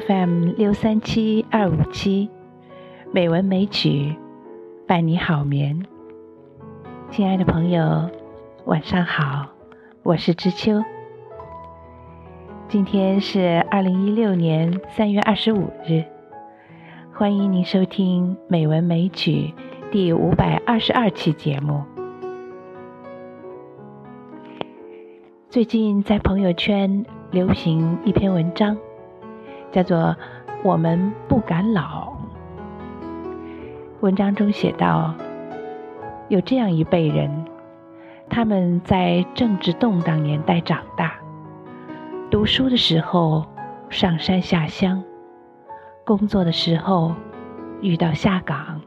FM 六三七二五七，美文美曲伴你好眠。亲爱的朋友，晚上好，我是知秋。今天是二零一六年三月二十五日，欢迎您收听《美文美曲》第五百二十二期节目。最近在朋友圈流行一篇文章。叫做“我们不敢老”。文章中写道：“有这样一辈人，他们在政治动荡年代长大，读书的时候上山下乡，工作的时候遇到下岗，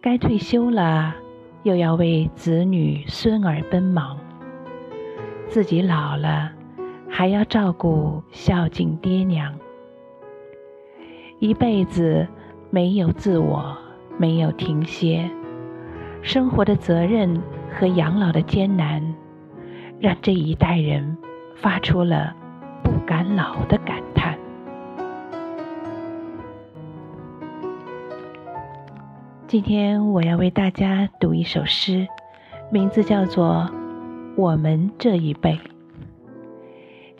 该退休了又要为子女孙儿奔忙，自己老了。”还要照顾孝敬爹娘，一辈子没有自我，没有停歇，生活的责任和养老的艰难，让这一代人发出了不敢老的感叹。今天我要为大家读一首诗，名字叫做《我们这一辈》。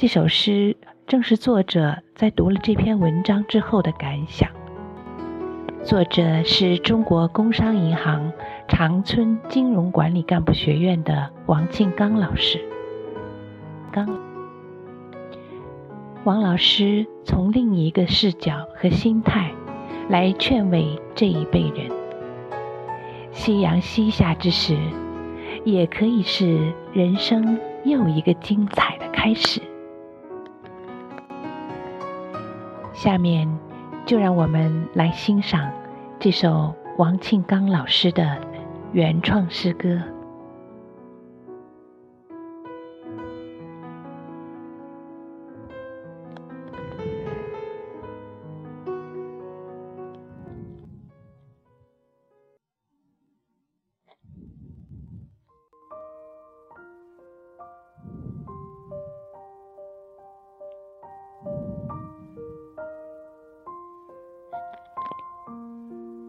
这首诗正是作者在读了这篇文章之后的感想。作者是中国工商银行长春金融管理干部学院的王庆刚老师。刚，王老师从另一个视角和心态来劝慰这一辈人。夕阳西下之时，也可以是人生又一个精彩的开始。下面，就让我们来欣赏这首王庆刚老师的原创诗歌。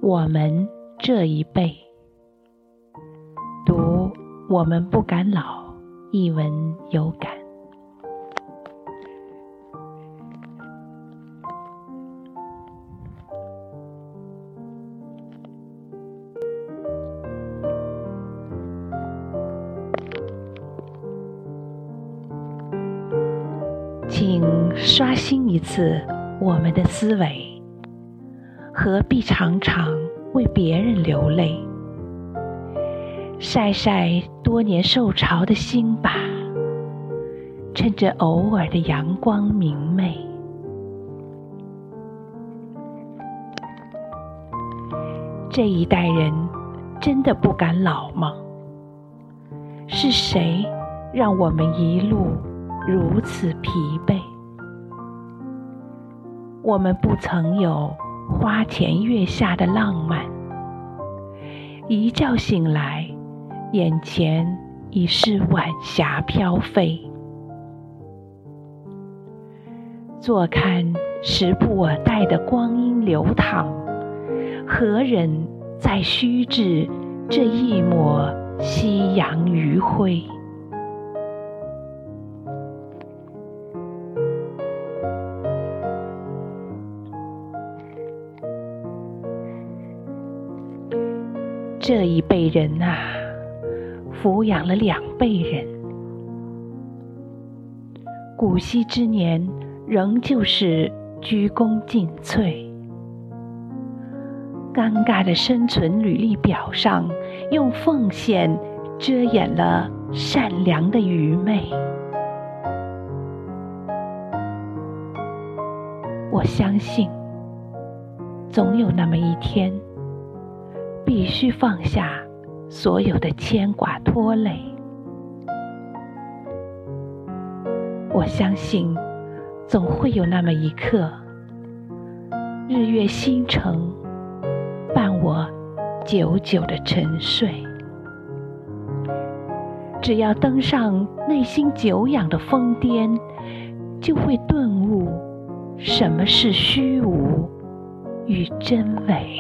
我们这一辈，读我们不敢老，一文有感。请刷新一次我们的思维。何必常常为别人流泪？晒晒多年受潮的心吧，趁着偶尔的阳光明媚。这一代人真的不敢老吗？是谁让我们一路如此疲惫？我们不曾有。花前月下的浪漫，一觉醒来，眼前已是晚霞飘飞。坐看时不我待的光阴流淌，何人在虚掷这一抹夕阳余晖？这一辈人呐，抚养了两辈人，古稀之年仍旧是鞠躬尽瘁。尴尬的生存履历表上，用奉献遮掩了善良的愚昧。我相信，总有那么一天。必须放下所有的牵挂拖累。我相信，总会有那么一刻，日月星辰伴我久久的沉睡。只要登上内心久仰的峰巅，就会顿悟什么是虚无与真伪。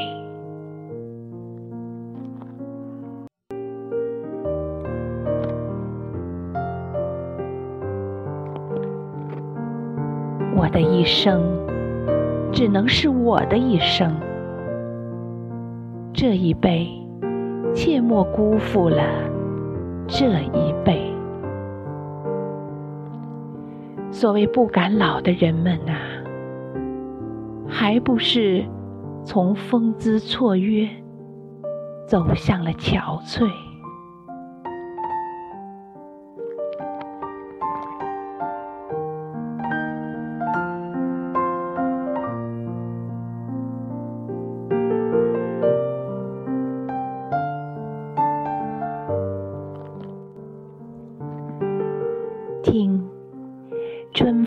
一生只能是我的一生，这一辈切莫辜负了这一辈。所谓不敢老的人们啊，还不是从风姿绰约走向了憔悴。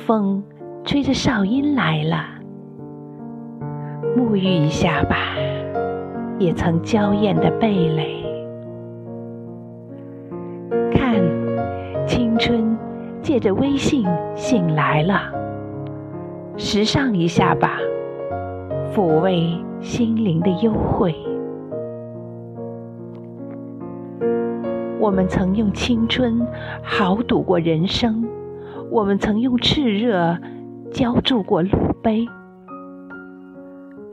风吹着哨音来了，沐浴一下吧，也曾娇艳的蓓蕾。看，青春借着微信醒来了，时尚一下吧，抚慰心灵的幽会。我们曾用青春豪赌过人生，我们曾用炽热浇筑过路碑。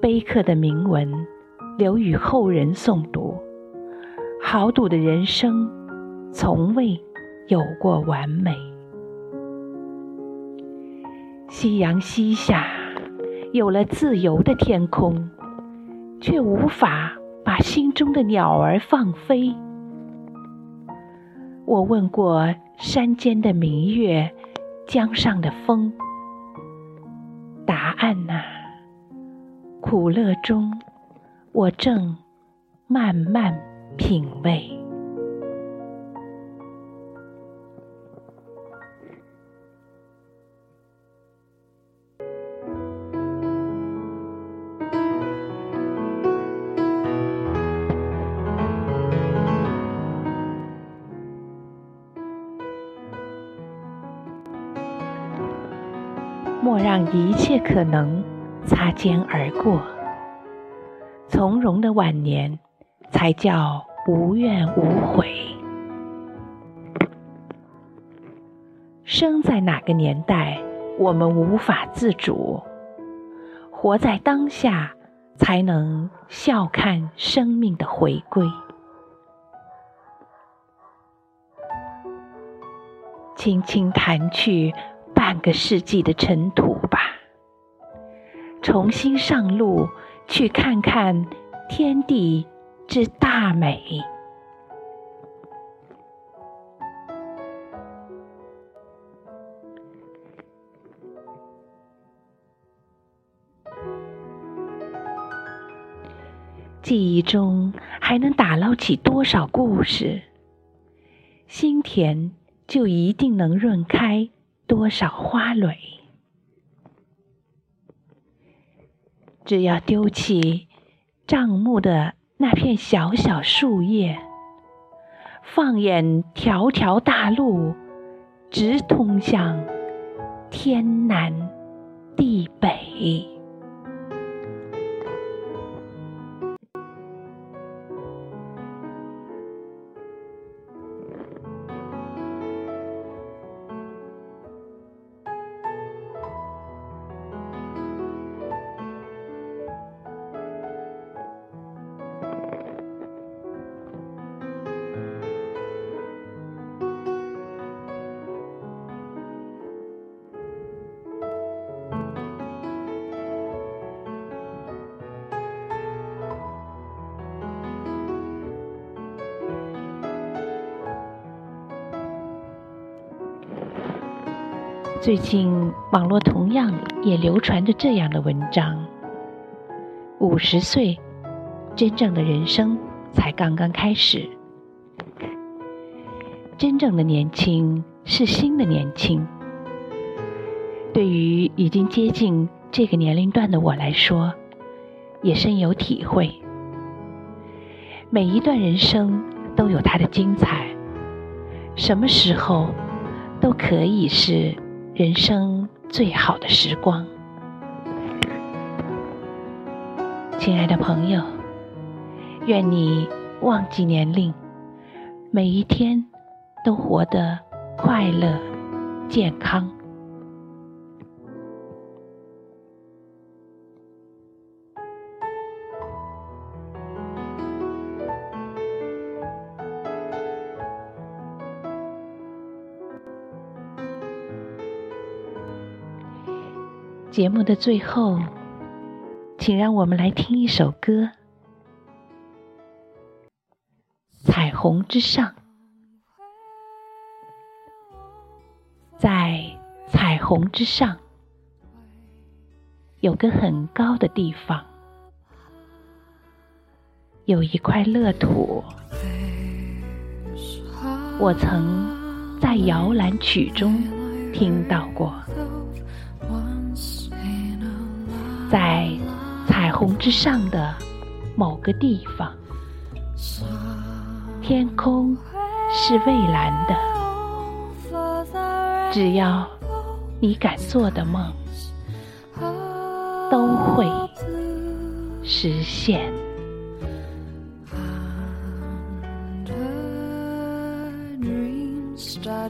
碑刻的铭文留与后人诵读。豪赌的人生从未有过完美。夕阳西下，有了自由的天空，却无法把心中的鸟儿放飞。我问过山间的明月，江上的风，答案呐，苦乐中，我正慢慢品味。莫让一切可能擦肩而过，从容的晚年才叫无怨无悔。生在哪个年代，我们无法自主；活在当下，才能笑看生命的回归。轻轻弹去。半个世纪的尘土吧，重新上路，去看看天地之大美。记忆中还能打捞起多少故事？心田就一定能润开。多少花蕊，只要丢弃账目的那片小小树叶，放眼条条大路，直通向天南地北。最近网络同样也流传着这样的文章：五十岁，真正的人生才刚刚开始。真正的年轻是新的年轻。对于已经接近这个年龄段的我来说，也深有体会。每一段人生都有它的精彩，什么时候都可以是。人生最好的时光。亲爱的朋友愿你忘记年龄每一天都活得快乐健康。节目的最后，请让我们来听一首歌，《彩虹之上》。在彩虹之上，有个很高的地方，有一块乐土。我曾在摇篮曲中听到过。在彩虹之上的某个地方，天空是蔚蓝的。只要你敢做的梦，都会实现。亲爱